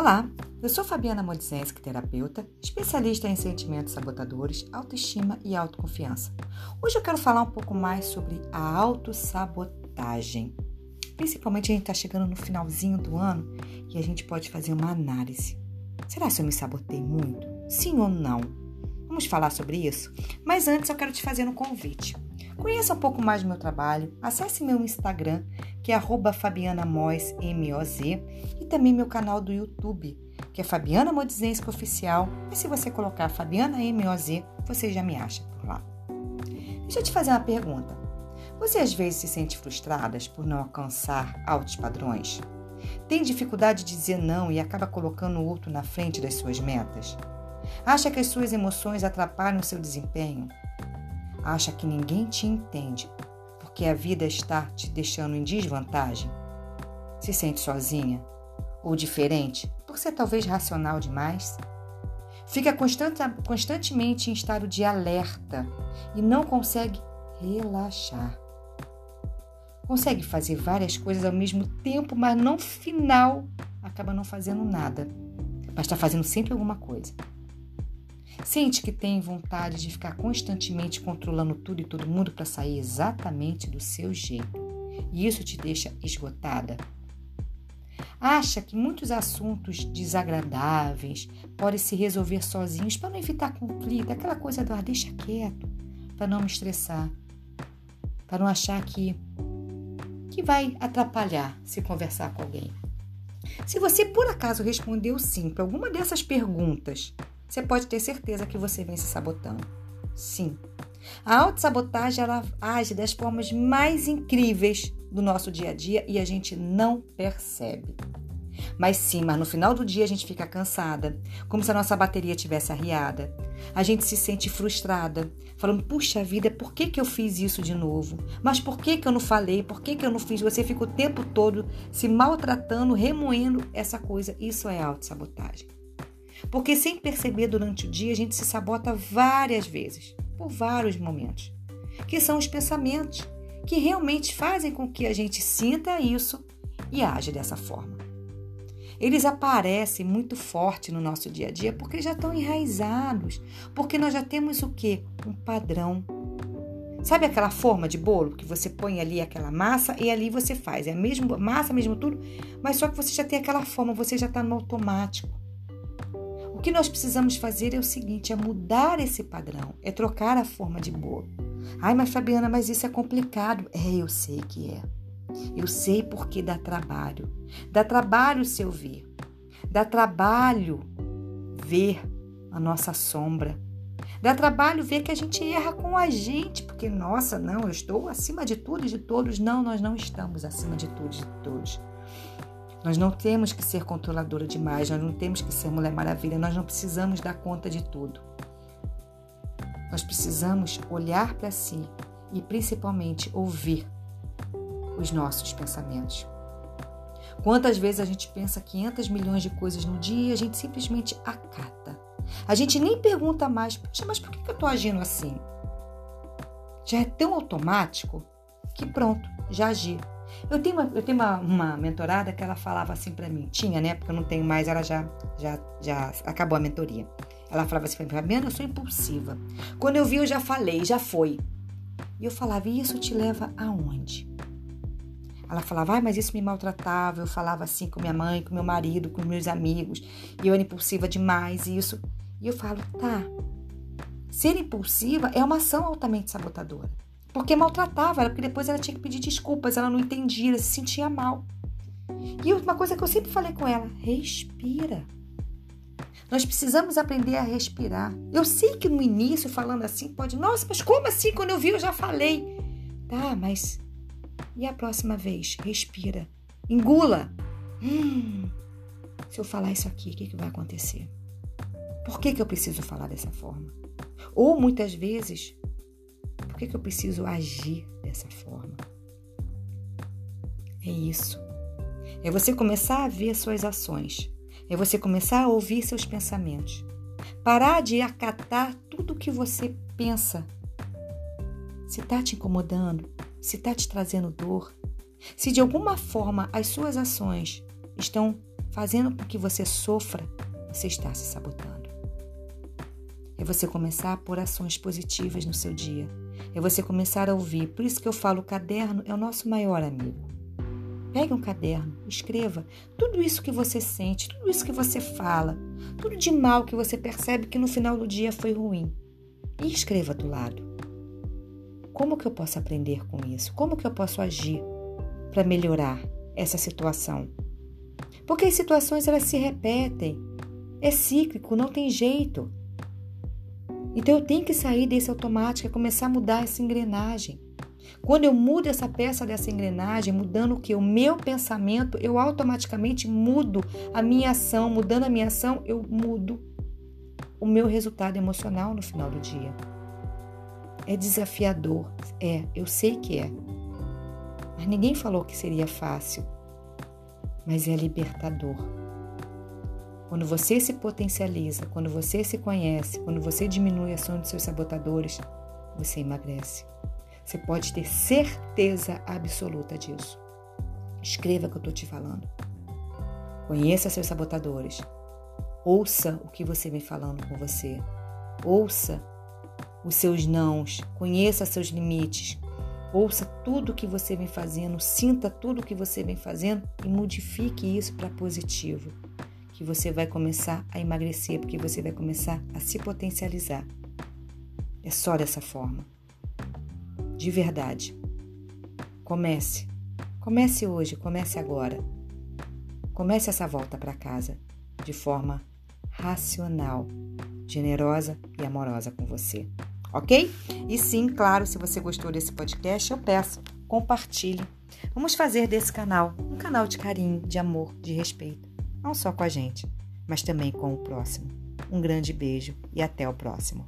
Olá, eu sou Fabiana Modzenski, terapeuta, especialista em sentimentos sabotadores, autoestima e autoconfiança. Hoje eu quero falar um pouco mais sobre a autossabotagem. Principalmente a gente está chegando no finalzinho do ano e a gente pode fazer uma análise. Será que eu me sabotei muito? Sim ou não? Vamos falar sobre isso? Mas antes eu quero te fazer um convite. Conheça um pouco mais do meu trabalho, acesse meu Instagram, que é fabianamoz, M-O-Z, e também meu canal do YouTube, que é Fabiana Modzensk Oficial. E se você colocar Fabiana M-O-Z, você já me acha por lá. Deixa eu te fazer uma pergunta. Você às vezes se sente frustrada por não alcançar altos padrões? Tem dificuldade de dizer não e acaba colocando o outro na frente das suas metas? Acha que as suas emoções atrapalham o seu desempenho? Acha que ninguém te entende porque a vida está te deixando em desvantagem? Se sente sozinha ou diferente por ser talvez racional demais? Fica constante, constantemente em estado de alerta e não consegue relaxar. Consegue fazer várias coisas ao mesmo tempo, mas no final acaba não fazendo nada. Mas está fazendo sempre alguma coisa. Sente que tem vontade de ficar constantemente controlando tudo e todo mundo para sair exatamente do seu jeito. E isso te deixa esgotada. Acha que muitos assuntos desagradáveis podem se resolver sozinhos para não evitar conflito, aquela coisa do ah, deixa quieto, para não me estressar, para não achar que que vai atrapalhar se conversar com alguém. Se você por acaso respondeu sim para alguma dessas perguntas, você pode ter certeza que você vem se sabotando. Sim. A autossabotagem ela age das formas mais incríveis do nosso dia a dia e a gente não percebe. Mas sim, mas no final do dia a gente fica cansada, como se a nossa bateria tivesse arriada. A gente se sente frustrada, falando: puxa vida, por que, que eu fiz isso de novo? Mas por que, que eu não falei? Por que, que eu não fiz? Você fica o tempo todo se maltratando, remoendo essa coisa. Isso é autossabotagem. Porque sem perceber durante o dia, a gente se sabota várias vezes, por vários momentos, que são os pensamentos que realmente fazem com que a gente sinta isso e age dessa forma. Eles aparecem muito forte no nosso dia a dia porque já estão enraizados, porque nós já temos o que? Um padrão. Sabe aquela forma de bolo que você põe ali aquela massa e ali você faz? É a mesma massa, mesmo tudo, mas só que você já tem aquela forma, você já está no automático. O que nós precisamos fazer é o seguinte: é mudar esse padrão, é trocar a forma de bolo. Ai, mas Fabiana, mas isso é complicado. É, eu sei que é. Eu sei porque dá trabalho. Dá trabalho se eu ver. Dá trabalho ver a nossa sombra. Dá trabalho ver que a gente erra com a gente, porque, nossa, não, eu estou acima de tudo e de todos. Não, nós não estamos acima de tudo e de todos. Nós não temos que ser controladora demais, nós não temos que ser Mulher Maravilha, nós não precisamos dar conta de tudo. Nós precisamos olhar para si e principalmente ouvir os nossos pensamentos. Quantas vezes a gente pensa 500 milhões de coisas no dia e a gente simplesmente acata. A gente nem pergunta mais, poxa, mas por que eu estou agindo assim? Já é tão automático que pronto, já agi. Eu tenho uma, eu tenho uma, uma mentorada que ela falava assim para mim, tinha, né? Porque eu não tenho mais, ela já, já, já acabou a mentoria. Ela falava assim para mim, eu sou impulsiva. Quando eu vi, eu já falei, já foi. E eu falava, e isso te leva aonde? Ela falava, ah, mas isso me maltratava. Eu falava assim com minha mãe, com meu marido, com meus amigos. E eu era impulsiva demais, isso. E eu falo, tá. Ser impulsiva é uma ação altamente sabotadora. Porque maltratava ela, porque depois ela tinha que pedir desculpas, ela não entendia, ela se sentia mal. E uma coisa que eu sempre falei com ela: respira. Nós precisamos aprender a respirar. Eu sei que no início, falando assim, pode, nossa, mas como assim? Quando eu vi, eu já falei. Tá, mas e a próxima vez? Respira. Engula. Hum, se eu falar isso aqui, o que, que vai acontecer? Por que, que eu preciso falar dessa forma? Ou muitas vezes que, que eu preciso agir dessa forma? É isso. É você começar a ver suas ações. É você começar a ouvir seus pensamentos. Parar de acatar tudo que você pensa. Se está te incomodando, se está te trazendo dor, se de alguma forma as suas ações estão fazendo com que você sofra, você está se sabotando. É você começar a pôr ações positivas no seu dia. É você começar a ouvir. Por isso que eu falo, o caderno é o nosso maior amigo. Pegue um caderno, escreva tudo isso que você sente, tudo isso que você fala, tudo de mal que você percebe que no final do dia foi ruim. E escreva do lado. Como que eu posso aprender com isso? Como que eu posso agir para melhorar essa situação? Porque as situações elas se repetem. É cíclico, não tem jeito. Então eu tenho que sair desse automático e começar a mudar essa engrenagem. Quando eu mudo essa peça dessa engrenagem, mudando o que? O meu pensamento, eu automaticamente mudo a minha ação. Mudando a minha ação, eu mudo o meu resultado emocional no final do dia. É desafiador, é, eu sei que é. Mas ninguém falou que seria fácil. Mas é libertador. Quando você se potencializa, quando você se conhece, quando você diminui a ação dos seus sabotadores, você emagrece. Você pode ter certeza absoluta disso. Escreva o que eu estou te falando. Conheça seus sabotadores. Ouça o que você vem falando com você. Ouça os seus nãos. Conheça seus limites. Ouça tudo o que você vem fazendo. Sinta tudo o que você vem fazendo e modifique isso para positivo. Que você vai começar a emagrecer, porque você vai começar a se potencializar. É só dessa forma de verdade. Comece. Comece hoje, comece agora. Comece essa volta para casa de forma racional, generosa e amorosa com você. Ok? E sim, claro, se você gostou desse podcast, eu peço, compartilhe. Vamos fazer desse canal um canal de carinho, de amor, de respeito. Não só com a gente, mas também com o próximo. Um grande beijo e até o próximo.